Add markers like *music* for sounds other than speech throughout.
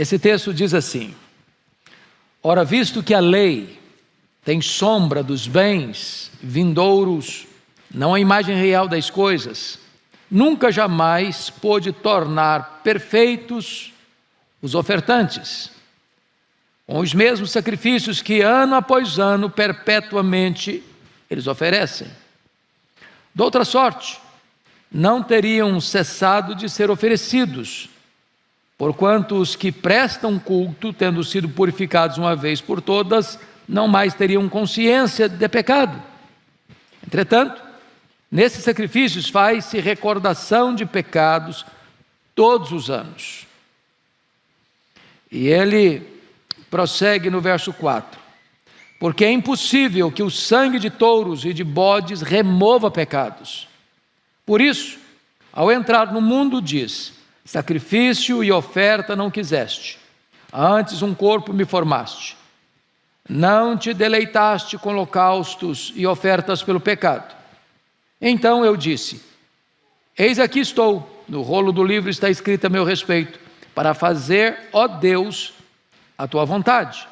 Esse texto diz assim: Ora, visto que a lei tem sombra dos bens vindouros, não a imagem real das coisas, nunca jamais pôde tornar perfeitos os ofertantes, com os mesmos sacrifícios que ano após ano, perpetuamente, eles oferecem. De outra sorte, não teriam cessado de ser oferecidos, porquanto os que prestam culto, tendo sido purificados uma vez por todas, não mais teriam consciência de pecado. Entretanto, nesses sacrifícios faz-se recordação de pecados todos os anos. E ele prossegue no verso 4: Porque é impossível que o sangue de touros e de bodes remova pecados. Por isso, ao entrar no mundo, diz: Sacrifício e oferta não quiseste, antes um corpo me formaste. Não te deleitaste com holocaustos e ofertas pelo pecado. Então eu disse: Eis aqui estou, no rolo do livro está escrito a meu respeito, para fazer, ó Deus, a tua vontade.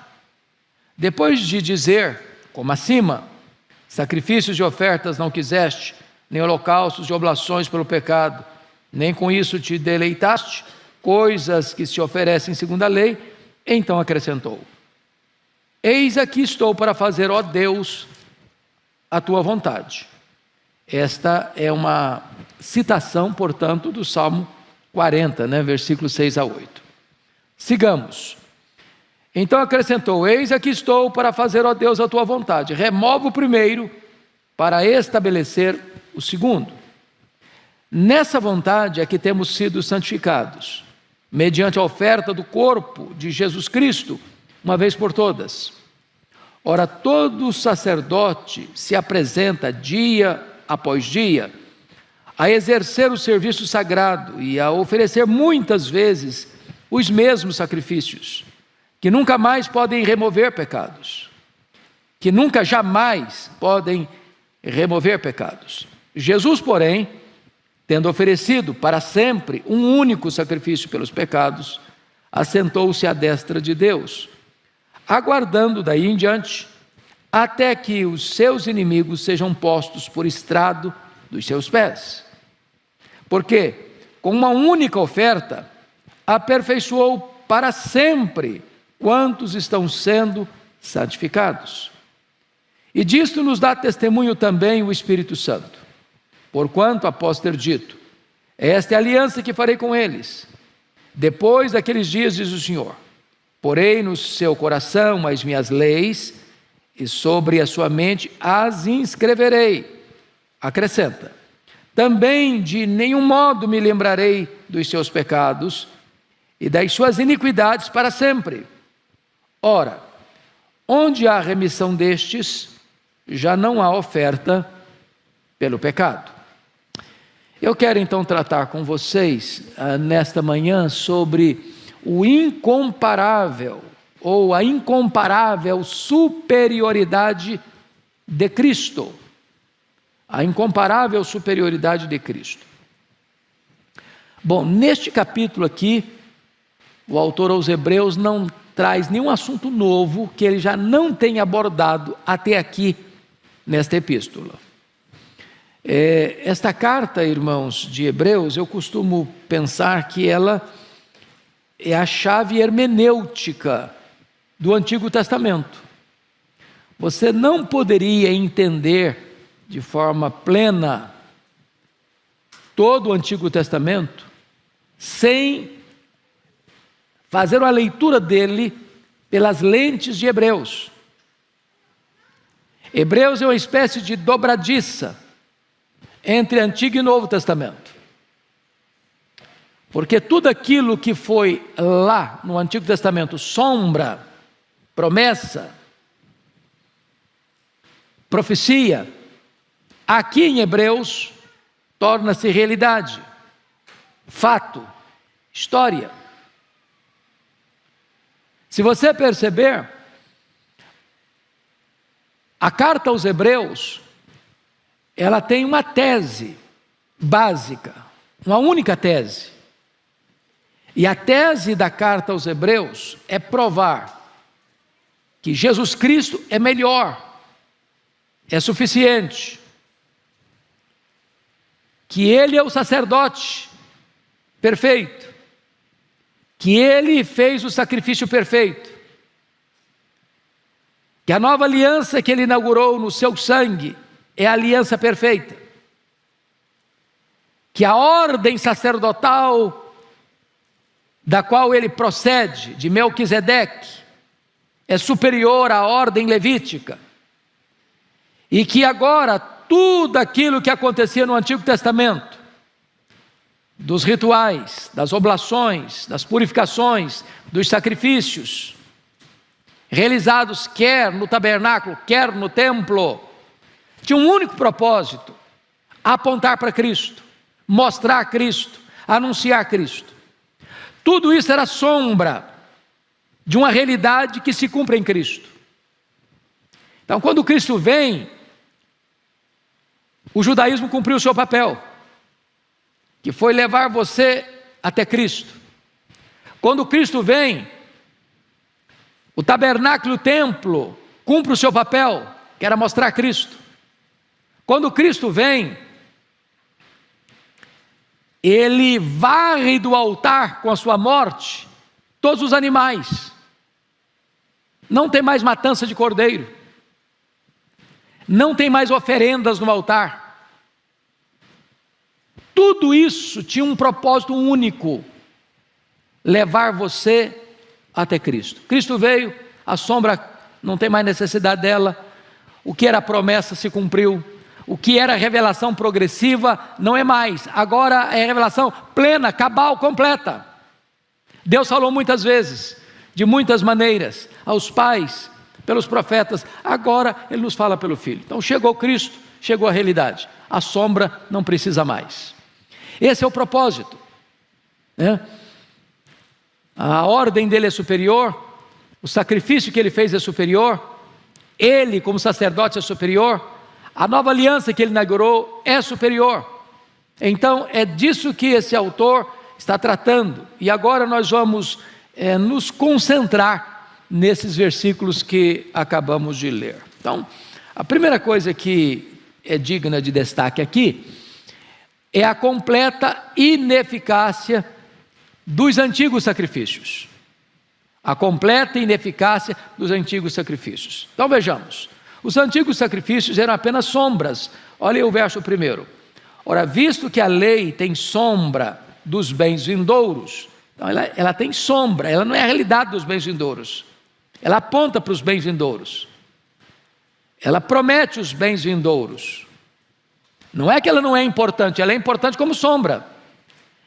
Depois de dizer, como acima, sacrifícios e ofertas não quiseste, nem holocaustos de oblações pelo pecado, nem com isso te deleitaste, coisas que se oferecem segundo a lei, então acrescentou: Eis aqui estou para fazer, ó Deus, a tua vontade. Esta é uma citação, portanto, do Salmo 40, né, versículos 6 a 8. Sigamos. Então acrescentou: Eis aqui estou para fazer, ó Deus, a tua vontade. Remove o primeiro para estabelecer o segundo. Nessa vontade é que temos sido santificados, mediante a oferta do corpo de Jesus Cristo, uma vez por todas. Ora, todo sacerdote se apresenta dia após dia a exercer o serviço sagrado e a oferecer muitas vezes os mesmos sacrifícios, que nunca mais podem remover pecados, que nunca jamais podem remover pecados. Jesus, porém, tendo oferecido para sempre um único sacrifício pelos pecados, assentou-se à destra de Deus, aguardando daí em diante até que os seus inimigos sejam postos por estrado dos seus pés. Porque, com uma única oferta, aperfeiçoou para sempre quantos estão sendo santificados. E disto nos dá testemunho também o Espírito Santo. Porquanto, após ter dito, esta é a aliança que farei com eles. Depois daqueles dias, diz o Senhor, porei no seu coração as minhas leis e sobre a sua mente as inscreverei. Acrescenta: também de nenhum modo me lembrarei dos seus pecados e das suas iniquidades para sempre. Ora, onde há remissão destes, já não há oferta pelo pecado. Eu quero então tratar com vocês ah, nesta manhã sobre o incomparável ou a incomparável superioridade de Cristo. A incomparável superioridade de Cristo. Bom, neste capítulo aqui, o autor aos Hebreus não traz nenhum assunto novo que ele já não tenha abordado até aqui nesta epístola. É, esta carta, irmãos de Hebreus, eu costumo pensar que ela é a chave hermenêutica do Antigo Testamento. Você não poderia entender de forma plena todo o Antigo Testamento sem fazer uma leitura dele pelas lentes de Hebreus. Hebreus é uma espécie de dobradiça entre Antigo e Novo Testamento. Porque tudo aquilo que foi lá no Antigo Testamento sombra promessa, profecia, aqui em Hebreus torna-se realidade, fato, história. Se você perceber, a carta aos Hebreus, ela tem uma tese básica, uma única tese. E a tese da carta aos Hebreus é provar que Jesus Cristo é melhor, é suficiente, que Ele é o sacerdote perfeito, que Ele fez o sacrifício perfeito, que a nova aliança que Ele inaugurou no seu sangue é a aliança perfeita, que a ordem sacerdotal da qual ele procede, de Melquisedeque, é superior à ordem levítica, e que agora tudo aquilo que acontecia no Antigo Testamento, dos rituais, das oblações, das purificações, dos sacrifícios, realizados quer no tabernáculo, quer no templo, tinha um único propósito: apontar para Cristo, mostrar Cristo, anunciar Cristo. Tudo isso era sombra de uma realidade que se cumpre em Cristo. Então, quando Cristo vem, o judaísmo cumpriu o seu papel, que foi levar você até Cristo. Quando Cristo vem, o tabernáculo, o templo, cumpre o seu papel, que era mostrar Cristo. Quando Cristo vem, ele varre do altar com a sua morte todos os animais. Não tem mais matança de cordeiro. Não tem mais oferendas no altar. Tudo isso tinha um propósito único: levar você até Cristo. Cristo veio, a sombra não tem mais necessidade dela, o que era promessa se cumpriu, o que era revelação progressiva não é mais, agora é revelação plena, cabal, completa. Deus falou muitas vezes, de muitas maneiras, aos pais, pelos profetas, agora Ele nos fala pelo Filho. Então chegou Cristo, chegou a realidade, a sombra não precisa mais. Esse é o propósito. Né? A ordem dele é superior, o sacrifício que ele fez é superior, ele, como sacerdote, é superior a nova aliança que ele inaugurou é superior. Então, é disso que esse autor está tratando. E agora nós vamos é, nos concentrar nesses versículos que acabamos de ler. Então, a primeira coisa que é digna de destaque aqui é a completa ineficácia dos antigos sacrifícios. A completa ineficácia dos antigos sacrifícios. Então vejamos. Os antigos sacrifícios eram apenas sombras. Olha o verso primeiro. Ora, visto que a lei tem sombra dos bens vindouros, então ela, ela tem sombra, ela não é a realidade dos bens vindouros. Ela aponta para os bens vindouros. Ela promete os bens vindouros. Não é que ela não é importante, ela é importante como sombra.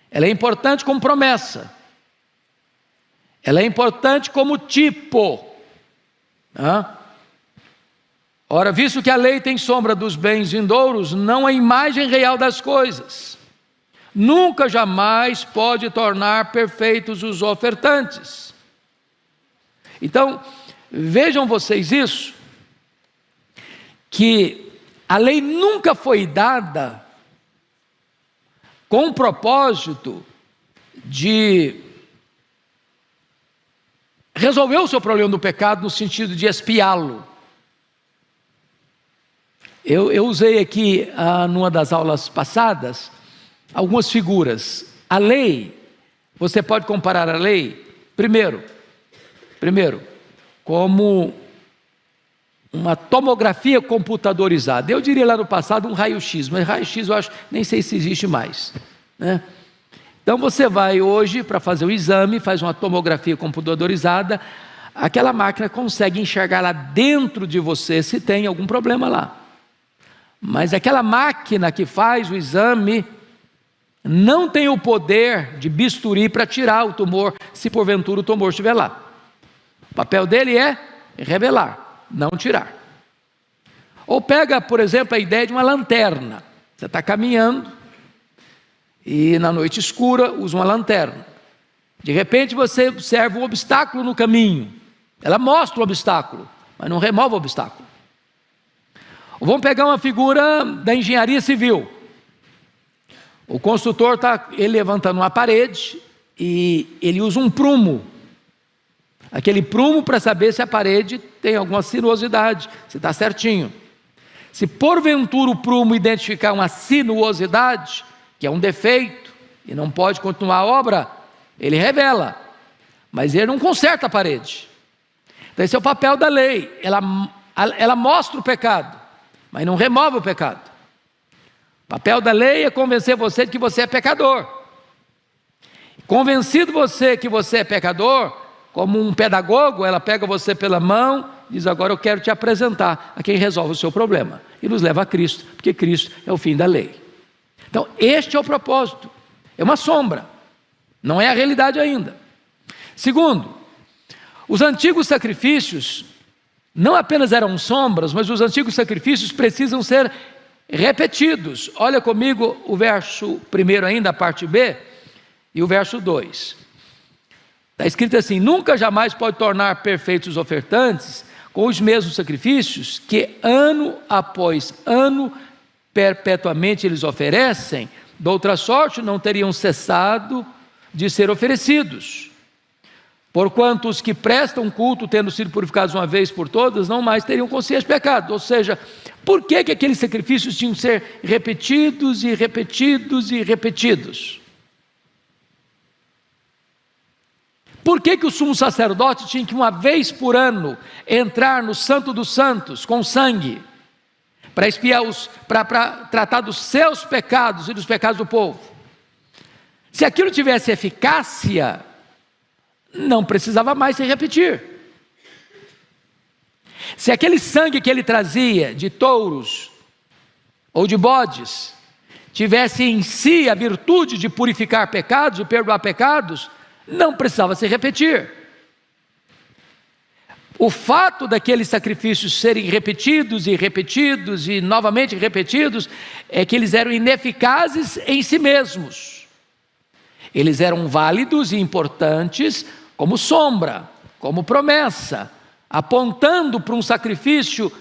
Ela é importante como promessa. Ela é importante como tipo. Ora, visto que a lei tem sombra dos bens vindouros, não a imagem real das coisas, nunca jamais pode tornar perfeitos os ofertantes. Então, vejam vocês isso, que a lei nunca foi dada com o propósito de resolver o seu problema do pecado no sentido de espiá-lo. Eu, eu usei aqui, ah, numa das aulas passadas, algumas figuras. A lei, você pode comparar a lei, primeiro, primeiro, como uma tomografia computadorizada. Eu diria lá no passado um raio-x, mas raio-x eu acho, nem sei se existe mais. Né? Então você vai hoje para fazer o exame, faz uma tomografia computadorizada, aquela máquina consegue enxergar lá dentro de você se tem algum problema lá. Mas aquela máquina que faz o exame não tem o poder de bisturi para tirar o tumor, se porventura o tumor estiver lá. O papel dele é revelar, não tirar. Ou pega, por exemplo, a ideia de uma lanterna. Você está caminhando e na noite escura usa uma lanterna. De repente você observa um obstáculo no caminho. Ela mostra o obstáculo, mas não remove o obstáculo. Vamos pegar uma figura da engenharia civil. O construtor está ele levantando uma parede e ele usa um prumo. Aquele prumo para saber se a parede tem alguma sinuosidade, se está certinho. Se porventura o prumo identificar uma sinuosidade, que é um defeito, e não pode continuar a obra, ele revela, mas ele não conserta a parede. Então, esse é o papel da lei, ela, ela mostra o pecado, mas não remove o pecado. O papel da lei é convencer você de que você é pecador. Convencido você que você é pecador, como um pedagogo, ela pega você pela mão, diz: Agora eu quero te apresentar a quem resolve o seu problema. E nos leva a Cristo, porque Cristo é o fim da lei. Então, este é o propósito. É uma sombra, não é a realidade ainda. Segundo, os antigos sacrifícios não apenas eram sombras, mas os antigos sacrifícios precisam ser repetidos. Olha comigo o verso primeiro ainda, a parte B e o verso 2. Está escrito assim: Nunca jamais pode tornar perfeitos os ofertantes com os mesmos sacrifícios que ano após ano perpetuamente eles oferecem, de outra sorte não teriam cessado de ser oferecidos. Porquanto os que prestam culto, tendo sido purificados uma vez por todas, não mais teriam consciência de pecado. Ou seja, por que, que aqueles sacrifícios tinham que ser repetidos e repetidos e repetidos? Por que, que o sumo sacerdote tinha que, uma vez por ano, entrar no Santo dos Santos com sangue, para espiar os, para tratar dos seus pecados e dos pecados do povo? Se aquilo tivesse eficácia, não precisava mais se repetir. Se aquele sangue que ele trazia de touros ou de bodes tivesse em si a virtude de purificar pecados, de perdoar pecados, não precisava se repetir. O fato daqueles sacrifícios serem repetidos e repetidos e novamente repetidos é que eles eram ineficazes em si mesmos. Eles eram válidos e importantes como sombra, como promessa, apontando para um sacrifício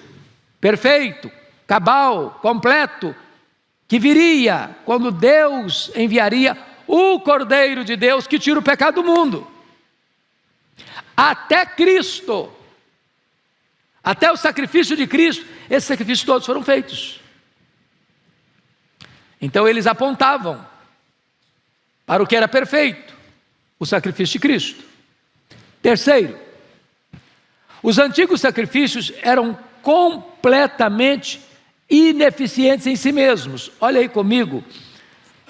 perfeito, cabal, completo, que viria quando Deus enviaria o Cordeiro de Deus que tira o pecado do mundo. Até Cristo, até o sacrifício de Cristo, esses sacrifícios todos foram feitos. Então eles apontavam para o que era perfeito, o sacrifício de Cristo. Terceiro, os antigos sacrifícios eram completamente ineficientes em si mesmos. Olha aí comigo,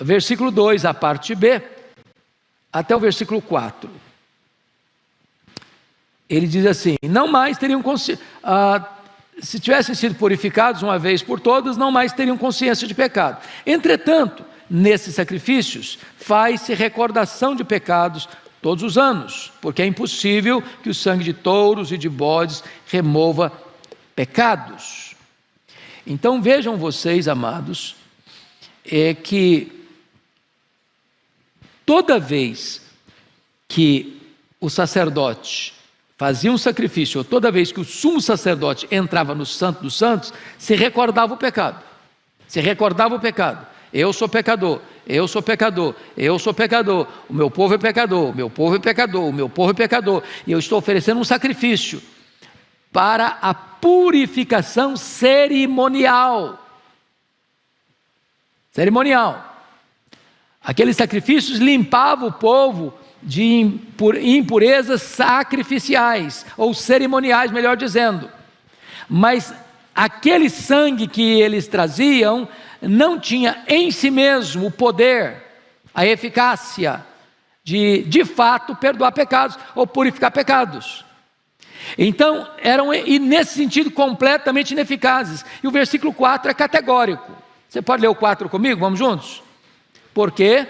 versículo 2, a parte B, até o versículo 4. Ele diz assim: Não mais teriam consciência. Ah, se tivessem sido purificados uma vez por todas, não mais teriam consciência de pecado. Entretanto, nesses sacrifícios, faz-se recordação de pecados todos os anos, porque é impossível que o sangue de touros e de bodes remova pecados. Então vejam vocês, amados, é que toda vez que o sacerdote fazia um sacrifício, ou toda vez que o sumo sacerdote entrava no Santo dos Santos, se recordava o pecado. Se recordava o pecado. Eu sou pecador, eu sou pecador, eu sou pecador, o meu povo é pecador, o meu povo é pecador, o meu povo é pecador, e eu estou oferecendo um sacrifício para a purificação cerimonial. Cerimonial. Aqueles sacrifícios limpavam o povo de impurezas sacrificiais, ou cerimoniais, melhor dizendo. Mas aquele sangue que eles traziam não tinha em si mesmo o poder, a eficácia de, de fato, perdoar pecados ou purificar pecados. Então, eram, e nesse sentido, completamente ineficazes. E o versículo 4 é categórico. Você pode ler o 4 comigo? Vamos juntos? porque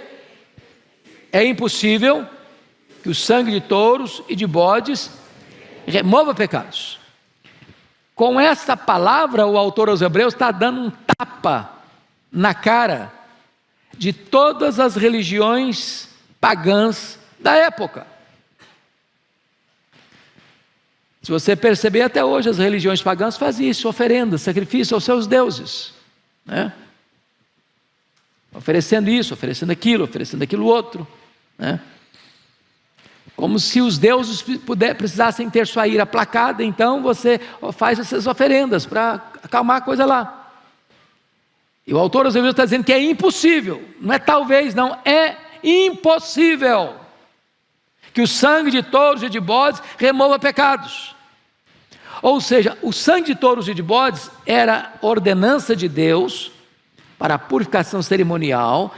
é impossível que o sangue de touros e de bodes remova pecados. Com essa palavra, o autor aos Hebreus está dando um tapa na cara de todas as religiões pagãs da época. Se você perceber, até hoje as religiões pagãs fazem isso, oferendas, sacrifício aos seus deuses. Né? oferecendo isso, oferecendo aquilo, oferecendo aquilo outro. Né? Como se os deuses puder, precisassem ter sua ira aplacada, então você faz essas oferendas para acalmar a coisa lá. E o autor às vezes está dizendo que é impossível, não é talvez, não, é impossível que o sangue de touros e de bodes remova pecados. Ou seja, o sangue de touros e de bodes era ordenança de Deus para a purificação cerimonial,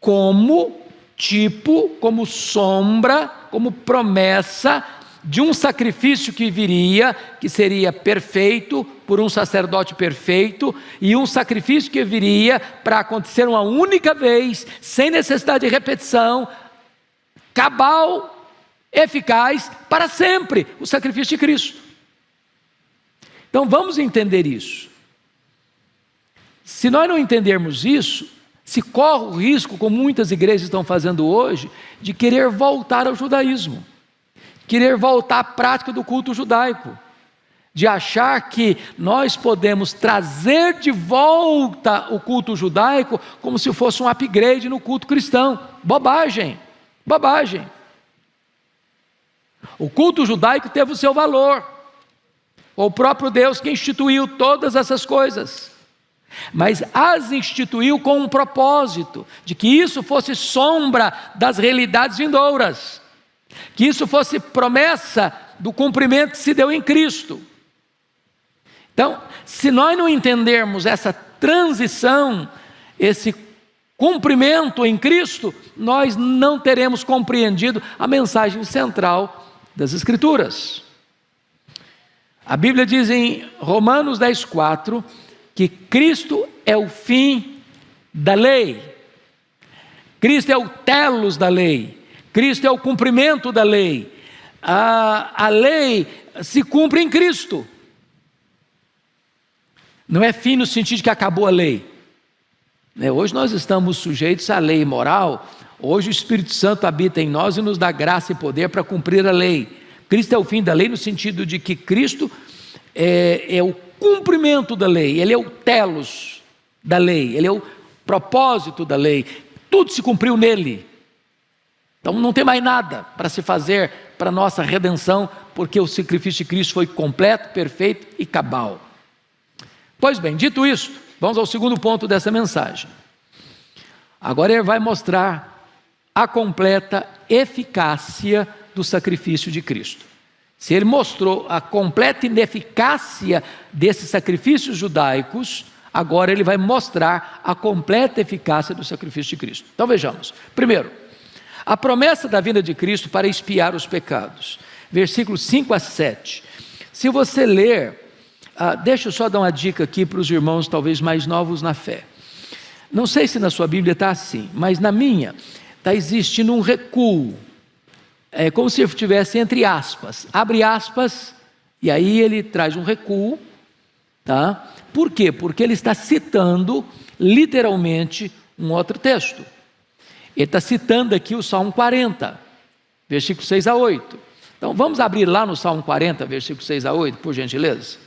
como tipo, como sombra, como promessa de um sacrifício que viria, que seria perfeito, por um sacerdote perfeito, e um sacrifício que viria para acontecer uma única vez, sem necessidade de repetição, cabal, eficaz, para sempre o sacrifício de Cristo. Então vamos entender isso. Se nós não entendermos isso, se corre o risco, como muitas igrejas estão fazendo hoje, de querer voltar ao judaísmo, querer voltar à prática do culto judaico, de achar que nós podemos trazer de volta o culto judaico como se fosse um upgrade no culto cristão. Bobagem, bobagem. O culto judaico teve o seu valor, o próprio Deus que instituiu todas essas coisas mas as instituiu com um propósito, de que isso fosse sombra das realidades vindouras, que isso fosse promessa do cumprimento que se deu em Cristo. Então, se nós não entendermos essa transição, esse cumprimento em Cristo, nós não teremos compreendido a mensagem central das Escrituras. A Bíblia diz em Romanos 10, 4 que Cristo é o fim da lei, Cristo é o telos da lei, Cristo é o cumprimento da lei. A, a lei se cumpre em Cristo. Não é fim no sentido de que acabou a lei. Né? Hoje nós estamos sujeitos à lei moral. Hoje o Espírito Santo habita em nós e nos dá graça e poder para cumprir a lei. Cristo é o fim da lei no sentido de que Cristo é, é o cumprimento da lei, ele é o telos da lei, ele é o propósito da lei. Tudo se cumpriu nele. Então não tem mais nada para se fazer para nossa redenção, porque o sacrifício de Cristo foi completo, perfeito e cabal. Pois bem, dito isso, vamos ao segundo ponto dessa mensagem. Agora ele vai mostrar a completa eficácia do sacrifício de Cristo. Se ele mostrou a completa ineficácia desses sacrifícios judaicos, agora ele vai mostrar a completa eficácia do sacrifício de Cristo. Então vejamos. Primeiro, a promessa da vinda de Cristo para expiar os pecados. Versículos 5 a 7. Se você ler, ah, deixa eu só dar uma dica aqui para os irmãos, talvez mais novos na fé. Não sei se na sua Bíblia está assim, mas na minha está existindo um recuo é como se estivesse entre aspas, abre aspas, e aí ele traz um recuo, tá? Por quê? Porque ele está citando literalmente um outro texto. Ele está citando aqui o Salmo 40, versículo 6 a 8. Então vamos abrir lá no Salmo 40, versículo 6 a 8, por gentileza.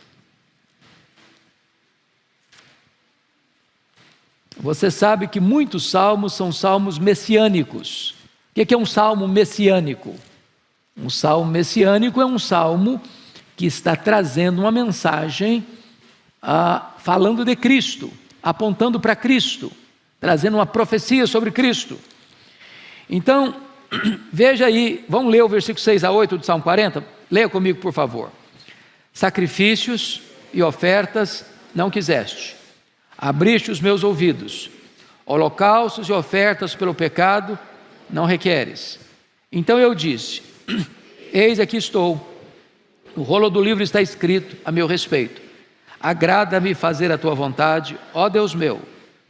Você sabe que muitos salmos são salmos messiânicos. O que é um salmo messiânico? Um salmo messiânico é um salmo que está trazendo uma mensagem ah, falando de Cristo, apontando para Cristo, trazendo uma profecia sobre Cristo. Então, *clears throat* veja aí, vamos ler o versículo 6 a 8 do Salmo 40? Leia comigo, por favor. Sacrifícios e ofertas não quiseste, abriste os meus ouvidos, holocaustos e ofertas pelo pecado não requeres. Então eu disse: *clears throat* Eis aqui estou. No rolo do livro está escrito a meu respeito: Agrada-me fazer a tua vontade, ó Deus meu.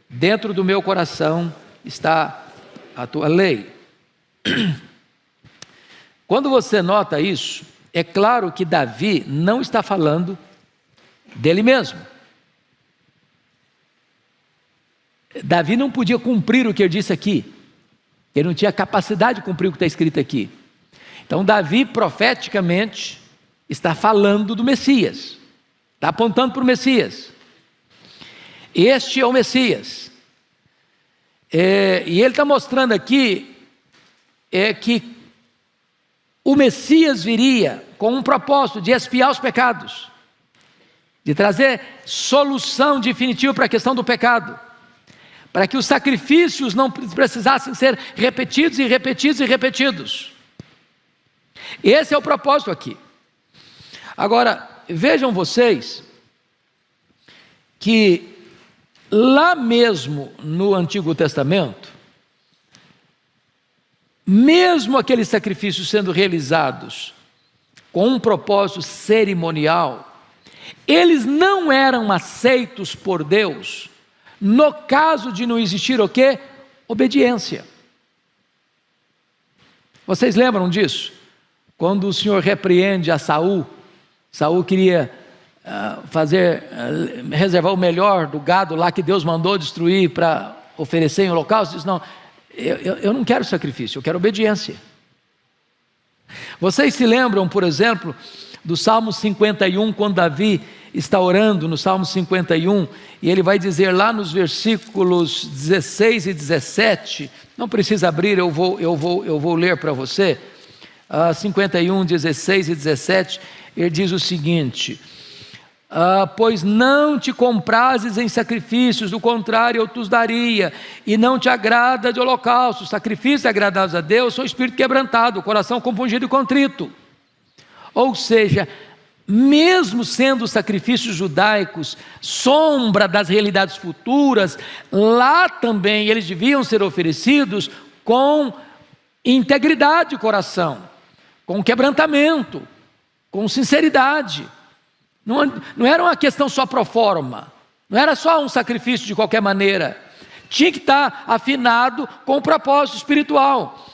Dentro do meu coração está a tua lei. Quando você nota isso, é claro que Davi não está falando dele mesmo. Davi não podia cumprir o que ele disse aqui. Ele não tinha capacidade de cumprir o que está escrito aqui. Então, Davi, profeticamente, está falando do Messias, está apontando para o Messias. Este é o Messias. É, e ele está mostrando aqui é que o Messias viria com um propósito de expiar os pecados, de trazer solução definitiva para a questão do pecado, para que os sacrifícios não precisassem ser repetidos e repetidos e repetidos. Esse é o propósito aqui. Agora, vejam vocês que lá mesmo no Antigo Testamento, mesmo aqueles sacrifícios sendo realizados com um propósito cerimonial, eles não eram aceitos por Deus no caso de não existir o que? Obediência. Vocês lembram disso? Quando o Senhor repreende a Saul, Saul queria fazer uh, reservar o melhor do gado lá que Deus mandou destruir para oferecer em holocausto, disse: não, eu, eu não quero sacrifício, eu quero obediência. Vocês se lembram, por exemplo, do Salmo 51, quando Davi está orando no Salmo 51, e ele vai dizer lá nos versículos 16 e 17, não precisa abrir, eu vou, eu vou, eu vou ler para você, uh, 51, 16 e 17, ele diz o seguinte: ah, pois não te comprases em sacrifícios, do contrário eu te os daria, e não te agrada de holocausto, sacrifícios agradados a Deus, sou espírito quebrantado, coração compungido e contrito. Ou seja, mesmo sendo os sacrifícios judaicos sombra das realidades futuras, lá também eles deviam ser oferecidos com integridade de coração, com quebrantamento, com sinceridade. Não, não era uma questão só pro forma, não era só um sacrifício de qualquer maneira. Tinha que estar afinado com o propósito espiritual.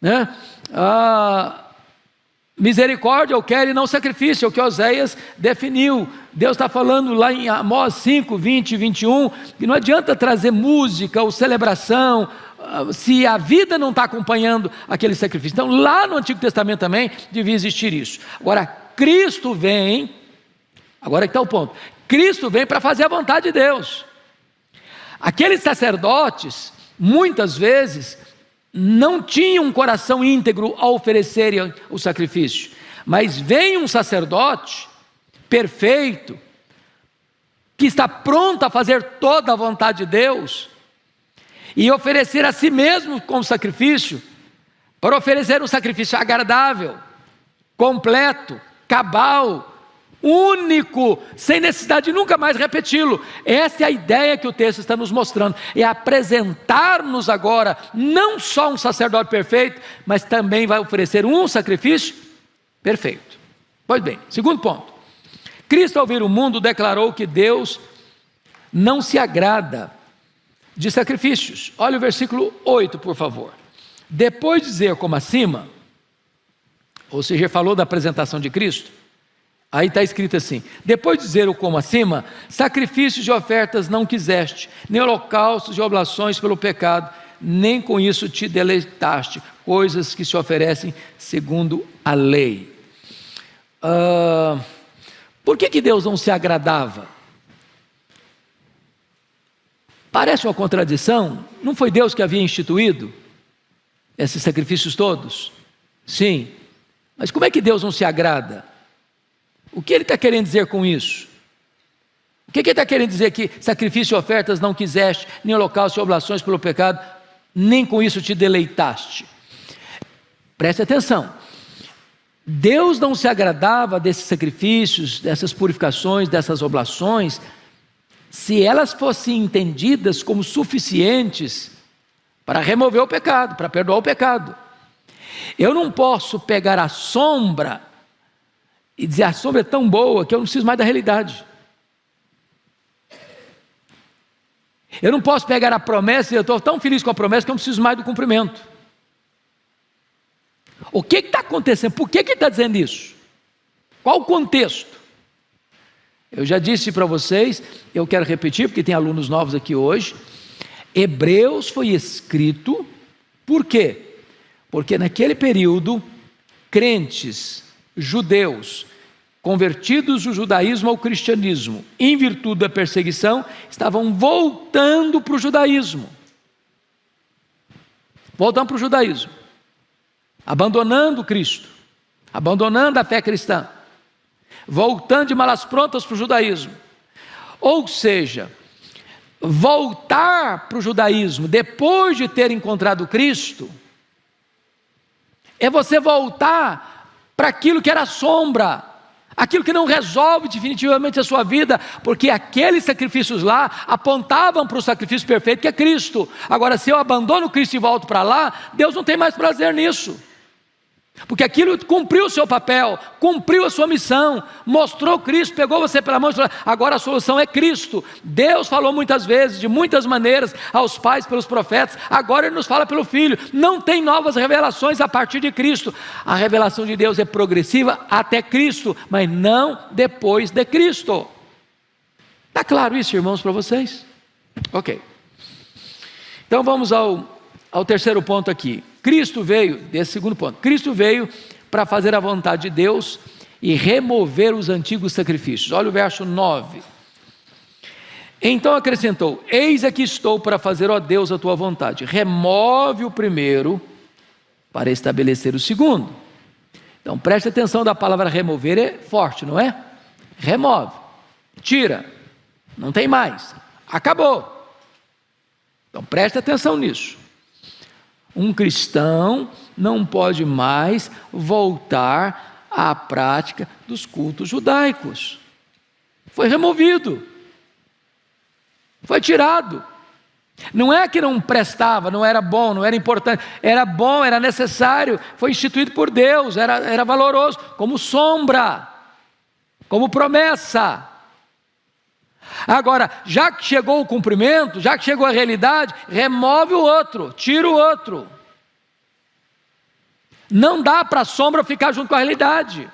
Né? Ah, misericórdia eu quero e não sacrifício, é o que Oséias definiu. Deus está falando lá em Amós 5, 20 e 21, que não adianta trazer música ou celebração, ah, se a vida não está acompanhando aquele sacrifício. Então, lá no Antigo Testamento também devia existir isso. Agora, Cristo vem Agora que está o ponto. Cristo vem para fazer a vontade de Deus. Aqueles sacerdotes, muitas vezes, não tinham um coração íntegro ao oferecerem o sacrifício. Mas vem um sacerdote perfeito, que está pronto a fazer toda a vontade de Deus, e oferecer a si mesmo como sacrifício, para oferecer um sacrifício agradável, completo, cabal, único, sem necessidade de nunca mais repeti-lo. Essa é a ideia que o texto está nos mostrando, é apresentar-nos agora não só um sacerdote perfeito, mas também vai oferecer um sacrifício perfeito. Pois bem, segundo ponto. Cristo ao vir o mundo declarou que Deus não se agrada de sacrifícios. Olha o versículo 8, por favor. Depois de dizer como acima, ou seja, falou da apresentação de Cristo, Aí está escrito assim: depois de dizer o como acima, sacrifícios e ofertas não quiseste, nem holocaustos e oblações pelo pecado, nem com isso te deleitaste, coisas que se oferecem segundo a lei. Uh, por que, que Deus não se agradava? Parece uma contradição, não foi Deus que havia instituído esses sacrifícios todos? Sim, mas como é que Deus não se agrada? O que ele está querendo dizer com isso? O que, ele está querendo dizer que sacrifício e ofertas não quiseste, nem holocausto e oblações pelo pecado, nem com isso te deleitaste? Preste atenção. Deus não se agradava desses sacrifícios, dessas purificações, dessas oblações, se elas fossem entendidas como suficientes para remover o pecado, para perdoar o pecado. Eu não posso pegar a sombra e dizer a sombra é tão boa que eu não preciso mais da realidade. Eu não posso pegar a promessa e eu estou tão feliz com a promessa que eu não preciso mais do cumprimento. O que está acontecendo? Por que, que está dizendo isso? Qual o contexto? Eu já disse para vocês, eu quero repetir, porque tem alunos novos aqui hoje. Hebreus foi escrito, por quê? Porque naquele período, crentes judeus convertidos do judaísmo ao cristianismo, em virtude da perseguição, estavam voltando para o judaísmo. Voltando para o judaísmo, abandonando Cristo, abandonando a fé cristã, voltando de malas prontas para o judaísmo. Ou seja, voltar para o judaísmo depois de ter encontrado Cristo, é você voltar para aquilo que era sombra, aquilo que não resolve definitivamente a sua vida, porque aqueles sacrifícios lá apontavam para o sacrifício perfeito que é Cristo. Agora, se eu abandono Cristo e volto para lá, Deus não tem mais prazer nisso. Porque aquilo cumpriu o seu papel, cumpriu a sua missão, mostrou Cristo, pegou você pela mão e falou: agora a solução é Cristo. Deus falou muitas vezes, de muitas maneiras, aos pais pelos profetas, agora Ele nos fala pelo Filho. Não tem novas revelações a partir de Cristo. A revelação de Deus é progressiva até Cristo, mas não depois de Cristo. Está claro isso, irmãos, para vocês? Ok. Então vamos ao, ao terceiro ponto aqui. Cristo veio, desse segundo ponto, Cristo veio para fazer a vontade de Deus e remover os antigos sacrifícios. Olha o verso 9. Então acrescentou: Eis aqui estou para fazer, ó Deus, a tua vontade. Remove o primeiro para estabelecer o segundo. Então preste atenção da palavra remover, é forte, não é? Remove, tira, não tem mais, acabou. Então preste atenção nisso. Um cristão não pode mais voltar à prática dos cultos judaicos. Foi removido. Foi tirado. Não é que não prestava, não era bom, não era importante, era bom, era necessário, foi instituído por Deus, era, era valoroso, como sombra, como promessa. Agora, já que chegou o cumprimento, já que chegou a realidade, remove o outro, tira o outro. Não dá para a sombra ficar junto com a realidade.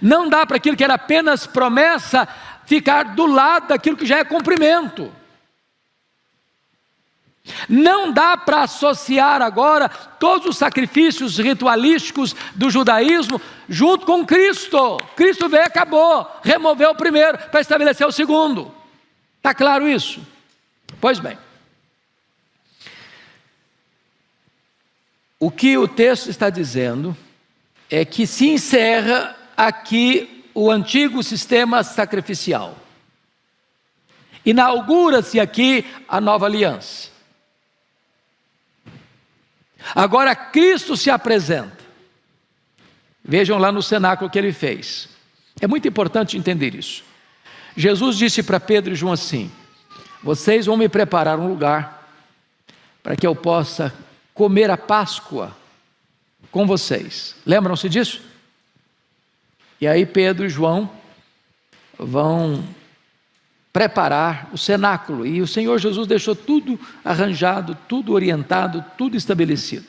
Não dá para aquilo que era apenas promessa ficar do lado daquilo que já é cumprimento. Não dá para associar agora todos os sacrifícios ritualísticos do judaísmo junto com Cristo. Cristo veio e acabou, removeu o primeiro para estabelecer o segundo. Está claro isso? Pois bem. O que o texto está dizendo é que se encerra aqui o antigo sistema sacrificial. Inaugura-se aqui a nova aliança. Agora Cristo se apresenta. Vejam lá no cenáculo que ele fez. É muito importante entender isso. Jesus disse para Pedro e João assim: Vocês vão me preparar um lugar para que eu possa comer a Páscoa com vocês. Lembram-se disso? E aí Pedro e João vão preparar o cenáculo. E o Senhor Jesus deixou tudo arranjado, tudo orientado, tudo estabelecido.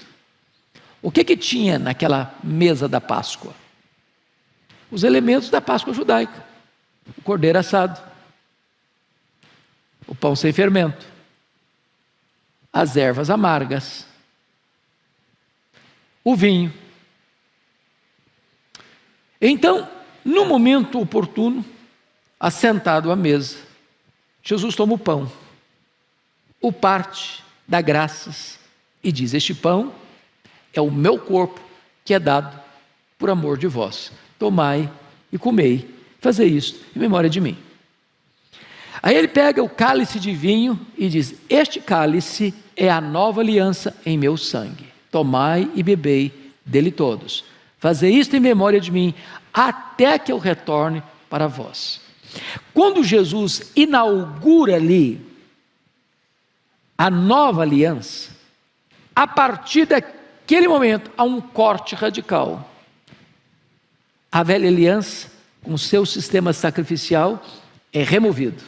O que que tinha naquela mesa da Páscoa? Os elementos da Páscoa judaica: o cordeiro assado, o pão sem fermento, as ervas amargas, o vinho. Então, no momento oportuno, assentado à mesa, Jesus toma o pão, o parte, dá graças e diz: Este pão é o meu corpo que é dado por amor de vós. Tomai e comei, fazer isto em memória de mim. Aí ele pega o cálice de vinho e diz: Este cálice é a nova aliança em meu sangue. Tomai e bebei dele todos. Fazei isto em memória de mim, até que eu retorne para vós. Quando Jesus inaugura ali a nova aliança, a partir daquele momento há um corte radical. A velha aliança, com seu sistema sacrificial, é removido.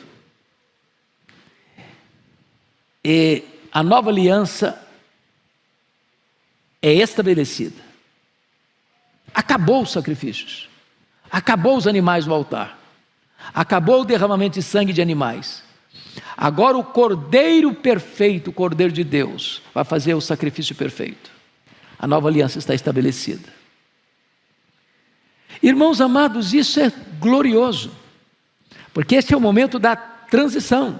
E a nova aliança é estabelecida. Acabou os sacrifícios, acabou os animais no altar. Acabou o derramamento de sangue de animais. Agora o Cordeiro perfeito, o Cordeiro de Deus, vai fazer o sacrifício perfeito. A nova aliança está estabelecida. Irmãos amados, isso é glorioso, porque esse é o momento da transição,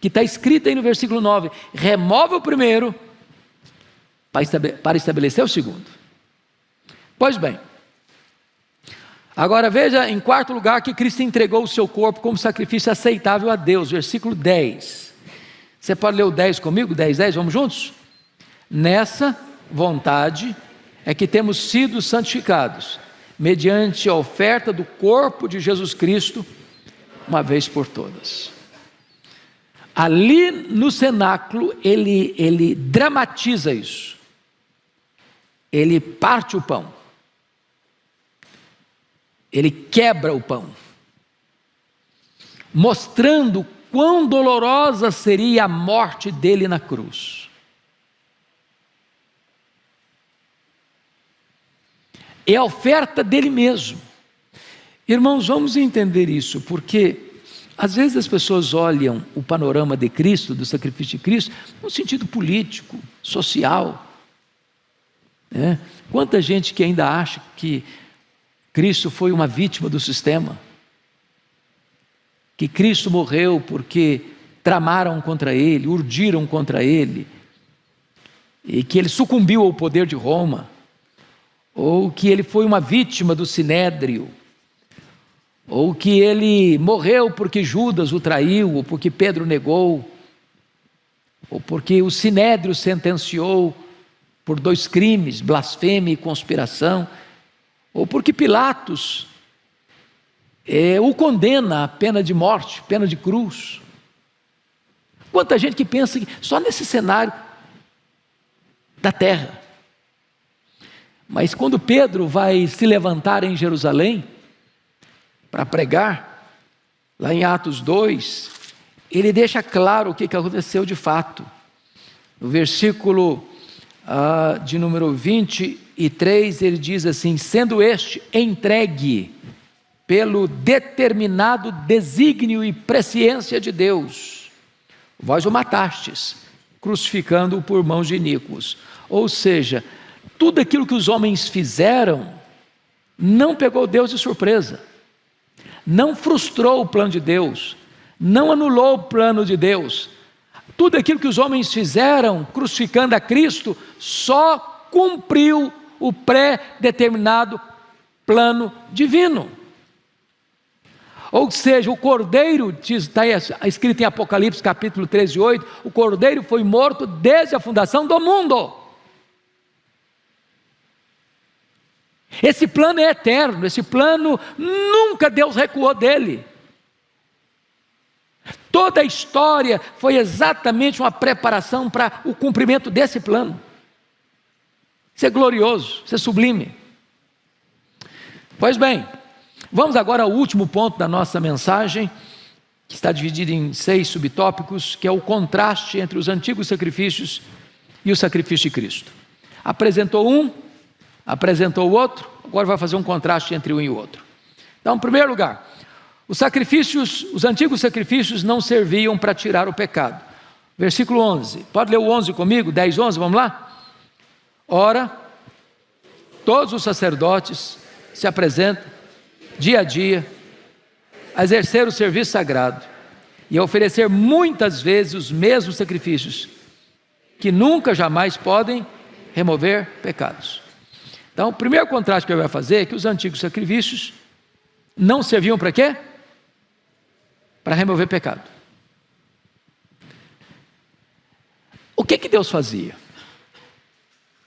que está escrito aí no versículo 9: remove o primeiro para estabelecer o segundo. Pois bem, Agora veja, em quarto lugar, que Cristo entregou o seu corpo como sacrifício aceitável a Deus, versículo 10. Você pode ler o 10 comigo? 10, 10, vamos juntos? Nessa vontade é que temos sido santificados, mediante a oferta do corpo de Jesus Cristo, uma vez por todas. Ali no cenáculo, ele, ele dramatiza isso. Ele parte o pão. Ele quebra o pão. Mostrando quão dolorosa seria a morte dele na cruz. É a oferta dele mesmo. Irmãos, vamos entender isso, porque às vezes as pessoas olham o panorama de Cristo, do sacrifício de Cristo, no sentido político, social. Né? Quanta gente que ainda acha que Cristo foi uma vítima do sistema, que Cristo morreu porque tramaram contra ele, urdiram contra ele, e que ele sucumbiu ao poder de Roma, ou que ele foi uma vítima do sinédrio ou que ele morreu porque Judas o traiu, ou porque Pedro negou, ou porque o sinédrio sentenciou por dois crimes, blasfêmia e conspiração, ou porque Pilatos é, o condena à pena de morte, pena de cruz. Quanta gente que pensa que só nesse cenário da terra. Mas quando Pedro vai se levantar em Jerusalém, para pregar, lá em Atos 2, ele deixa claro o que aconteceu de fato. No versículo uh, de número 23, ele diz assim: sendo este entregue pelo determinado desígnio e presciência de Deus, vós o matastes, crucificando-o por mãos de iníquos. Ou seja, tudo aquilo que os homens fizeram não pegou Deus de surpresa não frustrou o plano de Deus, não anulou o plano de Deus. Tudo aquilo que os homens fizeram, crucificando a Cristo, só cumpriu o pré-determinado plano divino. Ou seja, o cordeiro, está escrito em Apocalipse capítulo 13, 8, o cordeiro foi morto desde a fundação do mundo. Esse plano é eterno, esse plano nunca Deus recuou dele. Toda a história foi exatamente uma preparação para o cumprimento desse plano. Isso é glorioso, isso é sublime. Pois bem, vamos agora ao último ponto da nossa mensagem, que está dividido em seis subtópicos, que é o contraste entre os antigos sacrifícios e o sacrifício de Cristo. Apresentou um, apresentou o outro, agora vai fazer um contraste entre um e o outro. Então, em primeiro lugar, os sacrifícios, os antigos sacrifícios não serviam para tirar o pecado. Versículo 11. Pode ler o 11 comigo? 10, 11, vamos lá? Ora, todos os sacerdotes se apresentam dia a dia a exercer o serviço sagrado e a oferecer muitas vezes os mesmos sacrifícios que nunca jamais podem remover pecados. Então, o primeiro contraste que ele vai fazer é que os antigos sacrifícios não serviam para quê? Para remover pecado. O que que Deus fazia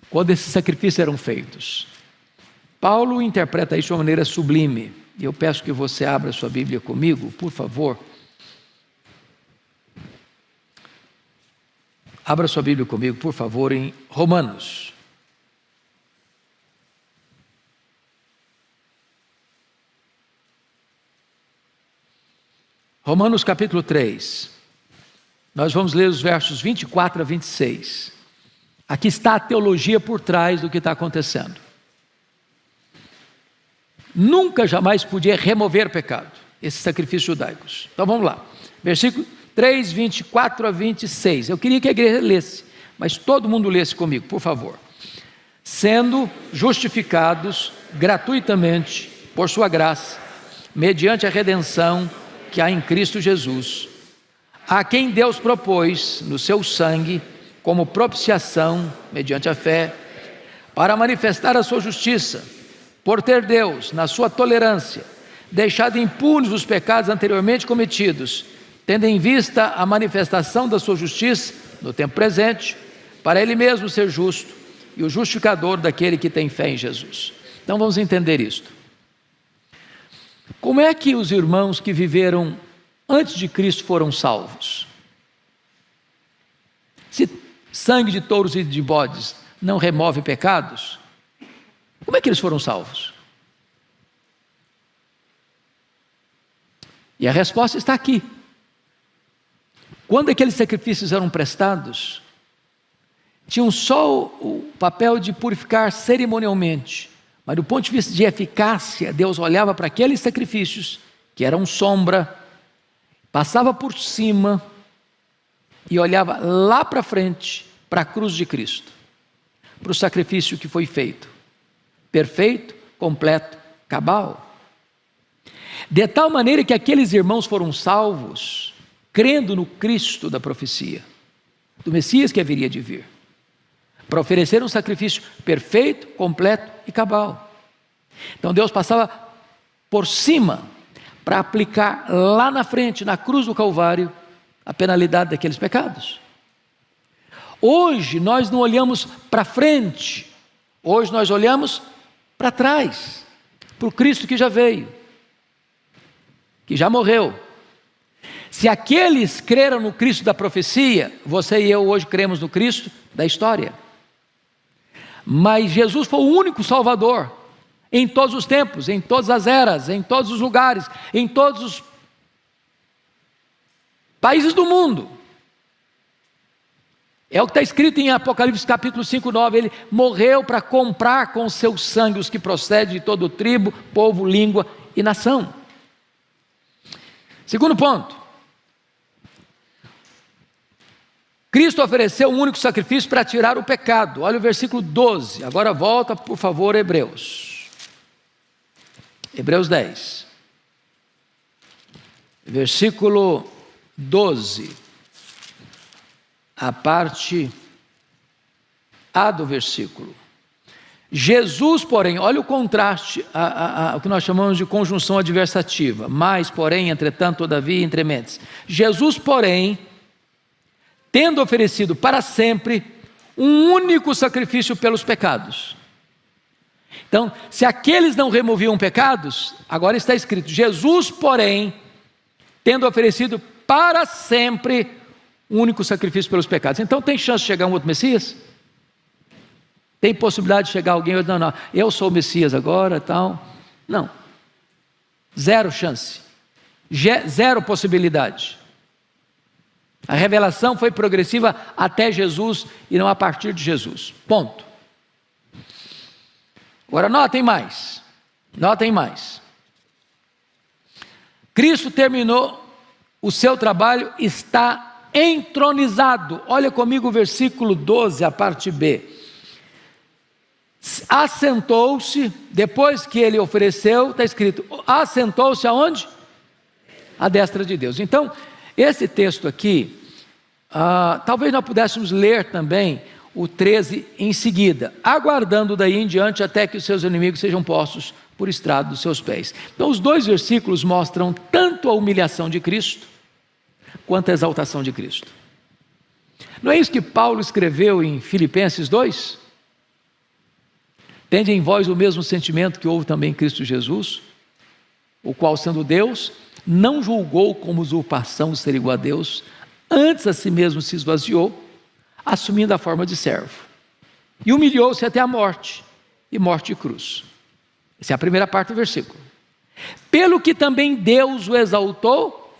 quando esses sacrifícios eram feitos? Paulo interpreta isso de uma maneira sublime. E eu peço que você abra sua Bíblia comigo, por favor. Abra sua Bíblia comigo, por favor, em Romanos. Romanos capítulo 3. Nós vamos ler os versos 24 a 26. Aqui está a teologia por trás do que está acontecendo. Nunca jamais podia remover pecado, esses sacrifícios judaicos. Então vamos lá. Versículo 3, 24 a 26. Eu queria que a igreja lesse, mas todo mundo lesse comigo, por favor. Sendo justificados gratuitamente por sua graça, mediante a redenção que há em Cristo Jesus, a quem Deus propôs no seu sangue como propiciação, mediante a fé, para manifestar a sua justiça, por ter Deus, na sua tolerância, deixado impunes os pecados anteriormente cometidos, tendo em vista a manifestação da sua justiça no tempo presente, para ele mesmo ser justo e o justificador daquele que tem fé em Jesus. Então vamos entender isto. Como é que os irmãos que viveram antes de Cristo foram salvos? Se sangue de touros e de bodes não remove pecados, como é que eles foram salvos? E a resposta está aqui. Quando aqueles sacrifícios eram prestados, tinham só o papel de purificar cerimonialmente, mas do ponto de vista de eficácia, Deus olhava para aqueles sacrifícios, que eram sombra, passava por cima e olhava lá para frente, para a cruz de Cristo, para o sacrifício que foi feito. Perfeito, completo, cabal. De tal maneira que aqueles irmãos foram salvos, crendo no Cristo da profecia, do Messias que haveria de vir para oferecer um sacrifício perfeito, completo e cabal. Então Deus passava por cima para aplicar lá na frente, na cruz do Calvário, a penalidade daqueles pecados. Hoje nós não olhamos para frente, hoje nós olhamos para trás, para o Cristo que já veio, que já morreu. Se aqueles creram no Cristo da profecia, você e eu hoje cremos no Cristo da história. Mas Jesus foi o único Salvador em todos os tempos, em todas as eras, em todos os lugares, em todos os países do mundo. É o que está escrito em Apocalipse capítulo 5, 9. Ele morreu para comprar com seu sangue os que procedem de todo tribo, povo, língua e nação. Segundo ponto. Cristo ofereceu um único sacrifício para tirar o pecado. Olha o versículo 12. Agora volta, por favor, Hebreus. Hebreus 10. Versículo 12. A parte A do versículo. Jesus, porém, olha o contraste, a, a, a, o que nós chamamos de conjunção adversativa. Mais, porém, entretanto, todavia, entre mentes. Jesus, porém, tendo oferecido para sempre um único sacrifício pelos pecados. Então, se aqueles não removiam pecados, agora está escrito: Jesus, porém, tendo oferecido para sempre um único sacrifício pelos pecados. Então, tem chance de chegar um outro Messias? Tem possibilidade de chegar alguém e não, não, eu sou o Messias agora, tal? Não. Zero chance. Zero possibilidade. A revelação foi progressiva até Jesus e não a partir de Jesus. Ponto. Agora notem mais. Notem mais. Cristo terminou o seu trabalho, está entronizado. Olha comigo o versículo 12, a parte B. Assentou-se, depois que ele ofereceu, está escrito, assentou-se aonde? À destra de Deus. Então, esse texto aqui, ah, talvez nós pudéssemos ler também o 13 em seguida, aguardando daí em diante até que os seus inimigos sejam postos por estrado dos seus pés. Então, os dois versículos mostram tanto a humilhação de Cristo, quanto a exaltação de Cristo. Não é isso que Paulo escreveu em Filipenses 2? Tende em vós o mesmo sentimento que houve também em Cristo Jesus, o qual, sendo Deus, não julgou como usurpação ser igual a Deus, antes a si mesmo se esvaziou, assumindo a forma de servo. E humilhou-se até a morte, e morte de cruz. Essa é a primeira parte do versículo. Pelo que também Deus o exaltou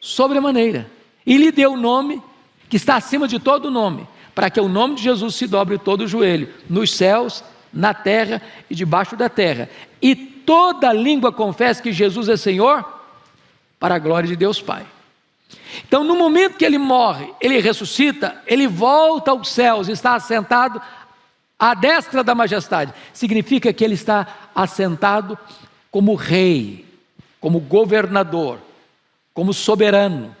sobremaneira, e lhe deu o nome que está acima de todo nome, para que o nome de Jesus se dobre todo o joelho, nos céus, na terra e debaixo da terra, e toda língua confesse que Jesus é Senhor, para a glória de Deus Pai. Então, no momento que ele morre, ele ressuscita, ele volta aos céus, está assentado à destra da majestade. Significa que ele está assentado como rei, como governador, como soberano,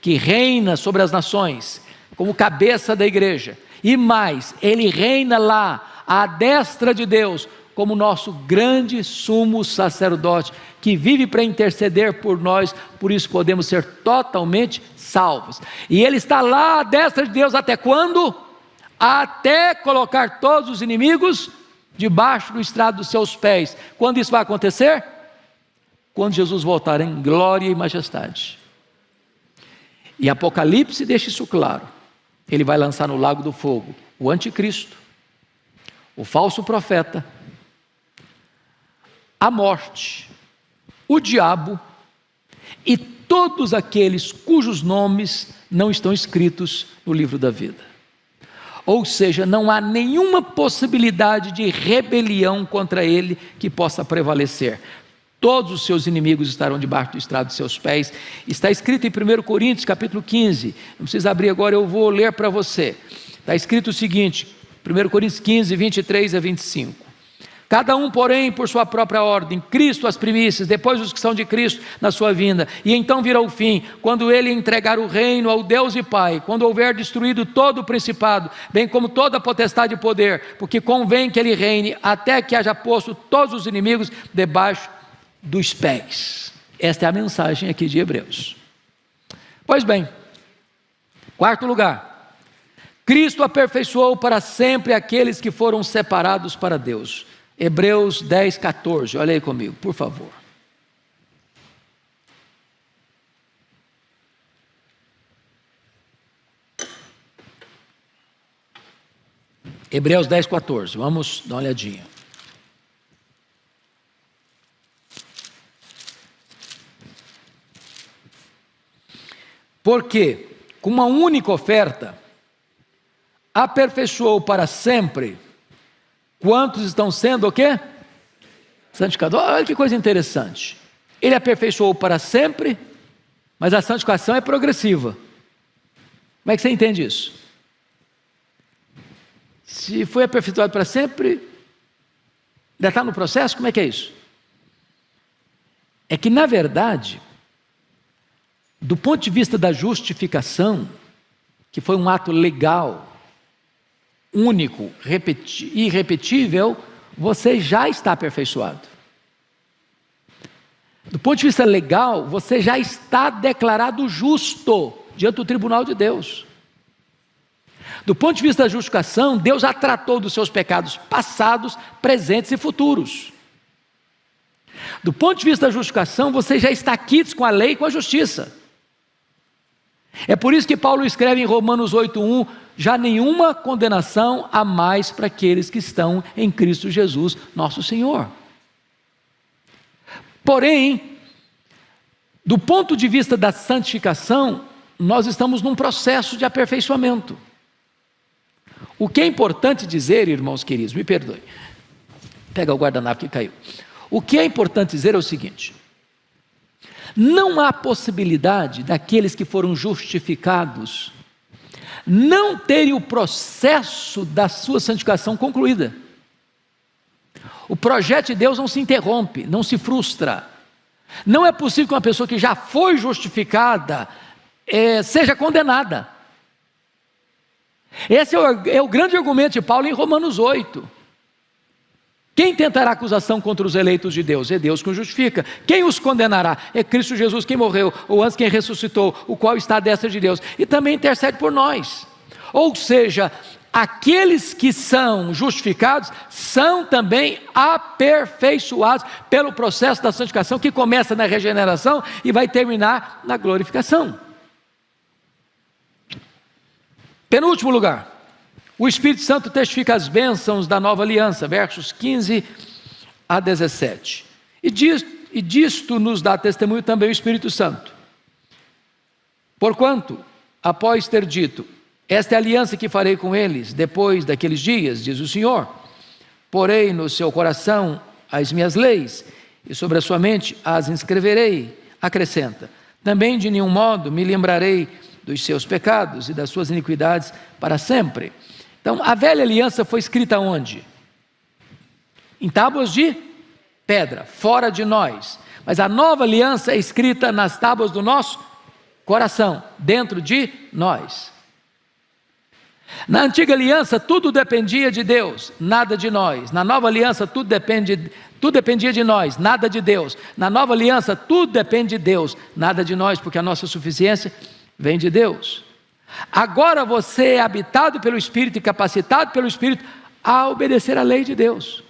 que reina sobre as nações, como cabeça da igreja. E mais, ele reina lá à destra de Deus, como nosso grande sumo sacerdote, que vive para interceder por nós, por isso podemos ser totalmente salvos. E ele está lá à destra de Deus até quando? Até colocar todos os inimigos debaixo do estrado dos seus pés. Quando isso vai acontecer? Quando Jesus voltar em glória e majestade. E Apocalipse deixa isso claro. Ele vai lançar no lago do fogo o anticristo, o falso profeta, a morte, o diabo e todos aqueles cujos nomes não estão escritos no livro da vida. Ou seja, não há nenhuma possibilidade de rebelião contra ele que possa prevalecer. Todos os seus inimigos estarão debaixo do estrado de seus pés. Está escrito em 1 Coríntios, capítulo 15. Não precisa abrir agora, eu vou ler para você. Está escrito o seguinte: 1 Coríntios 15, 23 a 25. Cada um, porém, por sua própria ordem, Cristo as primícias, depois os que são de Cristo na sua vinda, e então virá o fim, quando ele entregar o reino ao Deus e Pai, quando houver destruído todo o principado, bem como toda a potestade e poder, porque convém que ele reine até que haja posto todos os inimigos debaixo dos pés. Esta é a mensagem aqui de Hebreus. Pois bem, quarto lugar, Cristo aperfeiçoou para sempre aqueles que foram separados para Deus. Hebreus 10, 14. Olha aí comigo, por favor. Hebreus 10, 14. Vamos dar uma olhadinha. Porque, com uma única oferta, aperfeiçoou para sempre Quantos estão sendo o quê? Santificados. Olha que coisa interessante. Ele aperfeiçoou para sempre, mas a santificação é progressiva. Como é que você entende isso? Se foi aperfeiçoado para sempre, ainda está no processo? Como é que é isso? É que, na verdade, do ponto de vista da justificação, que foi um ato legal, único, irrepetível, você já está aperfeiçoado. Do ponto de vista legal, você já está declarado justo diante do tribunal de Deus. Do ponto de vista da justificação, Deus já tratou dos seus pecados passados, presentes e futuros. Do ponto de vista da justificação, você já está quites com a lei e com a justiça. É por isso que Paulo escreve em Romanos 8:1, já nenhuma condenação há mais para aqueles que estão em Cristo Jesus, nosso Senhor. Porém, do ponto de vista da santificação, nós estamos num processo de aperfeiçoamento. O que é importante dizer, irmãos queridos, me perdoe. Pega o guardanapo que caiu. O que é importante dizer é o seguinte: não há possibilidade daqueles que foram justificados não terem o processo da sua santificação concluída. O projeto de Deus não se interrompe, não se frustra. Não é possível que uma pessoa que já foi justificada é, seja condenada. Esse é o, é o grande argumento de Paulo em Romanos 8. Quem tentará acusação contra os eleitos de Deus? É Deus que os justifica. Quem os condenará? É Cristo Jesus quem morreu, ou antes quem ressuscitou, o qual está à destra de Deus. E também intercede por nós. Ou seja, aqueles que são justificados são também aperfeiçoados pelo processo da santificação que começa na regeneração e vai terminar na glorificação. Penúltimo lugar. O Espírito Santo testifica as bênçãos da nova aliança, versos 15 a 17. E, diz, e disto nos dá testemunho também o Espírito Santo. Porquanto, após ter dito, esta é a aliança que farei com eles depois daqueles dias, diz o Senhor, porei no seu coração as minhas leis, e sobre a sua mente as inscreverei, acrescenta. Também de nenhum modo me lembrarei dos seus pecados e das suas iniquidades para sempre. Então, a velha aliança foi escrita onde? Em tábuas de pedra, fora de nós. Mas a nova aliança é escrita nas tábuas do nosso coração, dentro de nós. Na antiga aliança tudo dependia de Deus, nada de nós. Na nova aliança tudo depende, tudo dependia de nós, nada de Deus. Na nova aliança tudo depende de Deus, nada de nós, porque a nossa suficiência vem de Deus. Agora você é habitado pelo Espírito e capacitado pelo Espírito a obedecer à lei de Deus.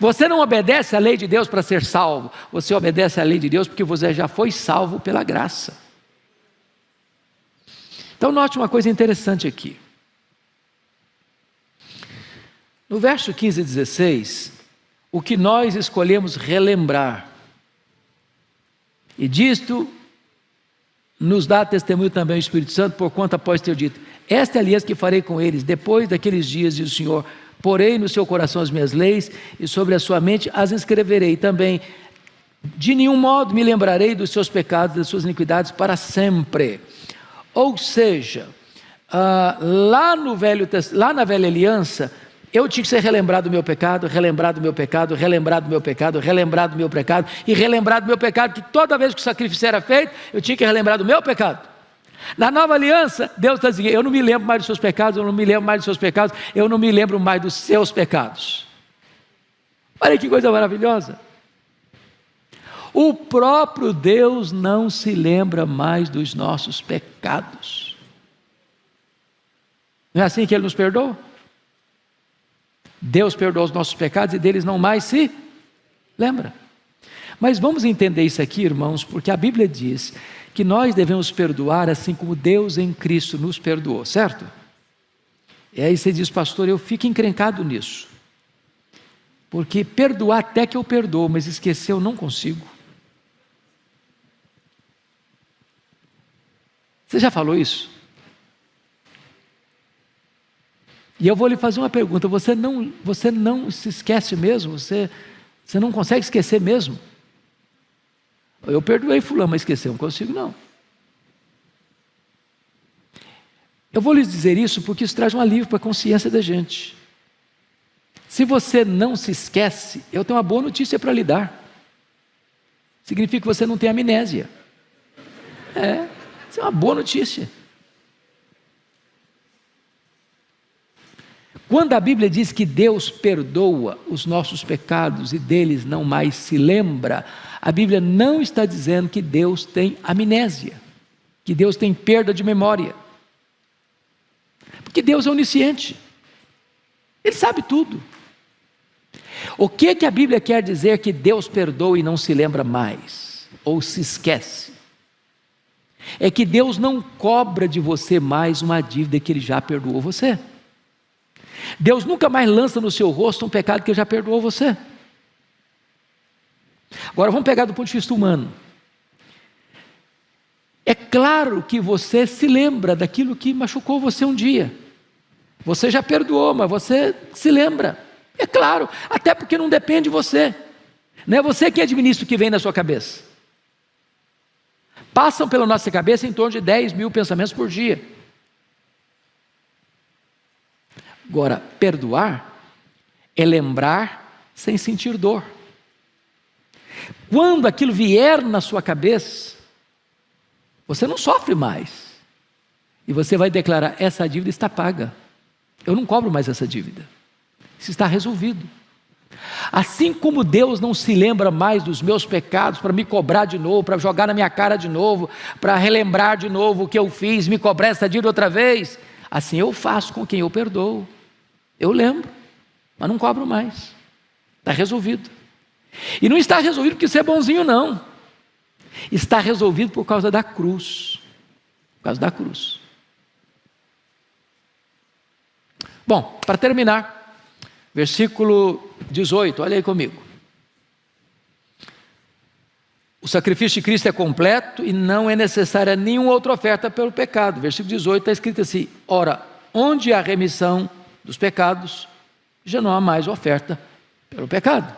Você não obedece à lei de Deus para ser salvo, você obedece à lei de Deus porque você já foi salvo pela graça. Então, note uma coisa interessante aqui. No verso 15 e 16, o que nós escolhemos relembrar, e disto nos dá testemunho também o Espírito Santo, por conta após ter dito: Esta é a aliança que farei com eles, depois daqueles dias, diz o Senhor, porei no seu coração as minhas leis, e sobre a sua mente as escreverei também. De nenhum modo me lembrarei dos seus pecados, das suas iniquidades para sempre. Ou seja, uh, lá, no velho, lá na velha aliança, eu tinha que ser relembrado do meu pecado, relembrado do meu pecado, relembrado do meu pecado, relembrado do meu pecado e relembrado do meu pecado, que toda vez que o sacrifício era feito, eu tinha que relembrar do meu pecado. Na nova aliança, Deus está dizendo: Eu não me lembro mais dos seus pecados, eu não me lembro mais dos seus pecados, eu não me lembro mais dos seus pecados. Olha que coisa maravilhosa. O próprio Deus não se lembra mais dos nossos pecados. Não é assim que Ele nos perdoa? Deus perdoa os nossos pecados e deles não mais se lembra. Mas vamos entender isso aqui, irmãos, porque a Bíblia diz que nós devemos perdoar assim como Deus em Cristo nos perdoou, certo? E aí você diz, pastor, eu fico encrencado nisso. Porque perdoar até que eu perdoo, mas esquecer eu não consigo. Você já falou isso? E eu vou lhe fazer uma pergunta: você não, você não se esquece mesmo? Você, você não consegue esquecer mesmo? Eu perdoei fulano, mas esquecer não consigo não. Eu vou lhes dizer isso porque isso traz um alívio para a consciência da gente. Se você não se esquece, eu tenho uma boa notícia para lhe dar. Significa que você não tem amnésia. É, isso é uma boa notícia. Quando a Bíblia diz que Deus perdoa os nossos pecados e deles não mais se lembra, a Bíblia não está dizendo que Deus tem amnésia, que Deus tem perda de memória. Porque Deus é onisciente. Ele sabe tudo. O que que a Bíblia quer dizer que Deus perdoa e não se lembra mais ou se esquece? É que Deus não cobra de você mais uma dívida que ele já perdoou você. Deus nunca mais lança no seu rosto um pecado que já perdoou você. Agora vamos pegar do ponto de vista humano. É claro que você se lembra daquilo que machucou você um dia. Você já perdoou, mas você se lembra. É claro, até porque não depende de você. Não é você que administra o que vem na sua cabeça. Passam pela nossa cabeça em torno de 10 mil pensamentos por dia. Agora, perdoar é lembrar sem sentir dor. Quando aquilo vier na sua cabeça, você não sofre mais. E você vai declarar: essa dívida está paga. Eu não cobro mais essa dívida. Isso está resolvido. Assim como Deus não se lembra mais dos meus pecados para me cobrar de novo, para jogar na minha cara de novo, para relembrar de novo o que eu fiz, me cobrar essa dívida outra vez, assim eu faço com quem eu perdoo. Eu lembro, mas não cobro mais. Está resolvido. E não está resolvido porque você é bonzinho, não. Está resolvido por causa da cruz. Por causa da cruz. Bom, para terminar, versículo 18, olha aí comigo. O sacrifício de Cristo é completo e não é necessária nenhuma outra oferta pelo pecado. Versículo 18 está escrito assim: Ora, onde há remissão dos pecados, já não há mais oferta pelo pecado.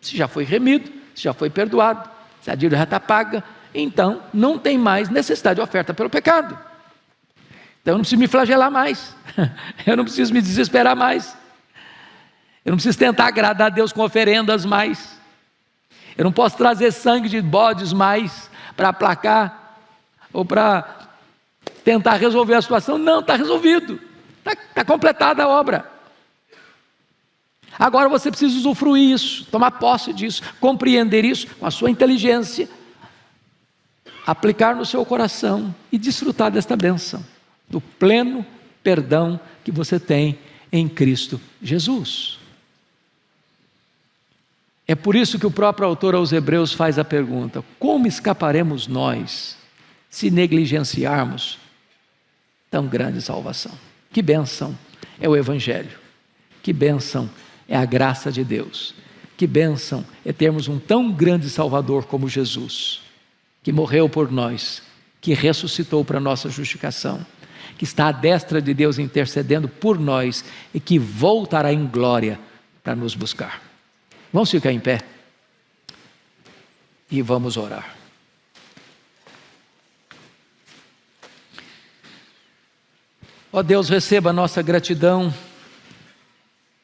Se já foi remido, se já foi perdoado, se a dívida já está paga, então não tem mais necessidade de oferta pelo pecado. Então eu não preciso me flagelar mais, *laughs* eu não preciso me desesperar mais, eu não preciso tentar agradar a Deus com oferendas mais, eu não posso trazer sangue de bodes mais para aplacar ou para tentar resolver a situação. Não, está resolvido. Está tá completada a obra. Agora você precisa usufruir isso, tomar posse disso, compreender isso com a sua inteligência, aplicar no seu coração e desfrutar desta bênção, do pleno perdão que você tem em Cristo Jesus. É por isso que o próprio autor aos Hebreus faz a pergunta: como escaparemos nós se negligenciarmos tão grande salvação? Que bênção é o Evangelho, que bênção é a graça de Deus, que bênção é termos um tão grande Salvador como Jesus, que morreu por nós, que ressuscitou para nossa justificação, que está à destra de Deus intercedendo por nós e que voltará em glória para nos buscar. Vamos ficar em pé e vamos orar. Ó oh Deus, receba a nossa gratidão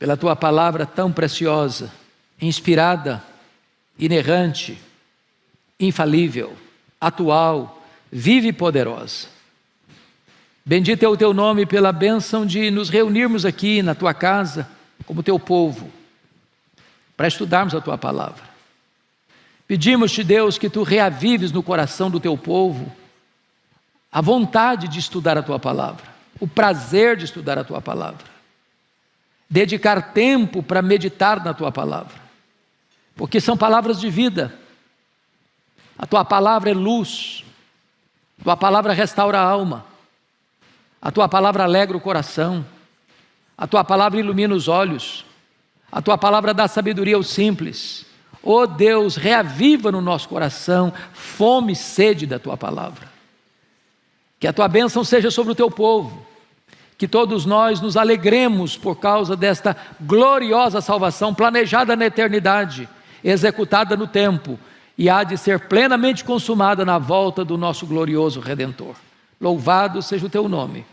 pela tua palavra tão preciosa, inspirada, inerrante, infalível, atual, vive e poderosa. Bendito é o teu nome pela bênção de nos reunirmos aqui na tua casa, como teu povo, para estudarmos a tua palavra. Pedimos-te, Deus, que tu reavives no coração do teu povo a vontade de estudar a tua palavra o prazer de estudar a tua palavra, dedicar tempo para meditar na tua palavra, porque são palavras de vida. A tua palavra é luz, a tua palavra restaura a alma, a tua palavra alegra o coração, a tua palavra ilumina os olhos, a tua palavra dá sabedoria aos simples. Oh Deus, reaviva no nosso coração fome e sede da tua palavra. Que a tua bênção seja sobre o teu povo. Que todos nós nos alegremos por causa desta gloriosa salvação planejada na eternidade, executada no tempo e há de ser plenamente consumada na volta do nosso glorioso Redentor. Louvado seja o teu nome,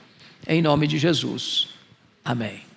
em nome de Jesus. Amém.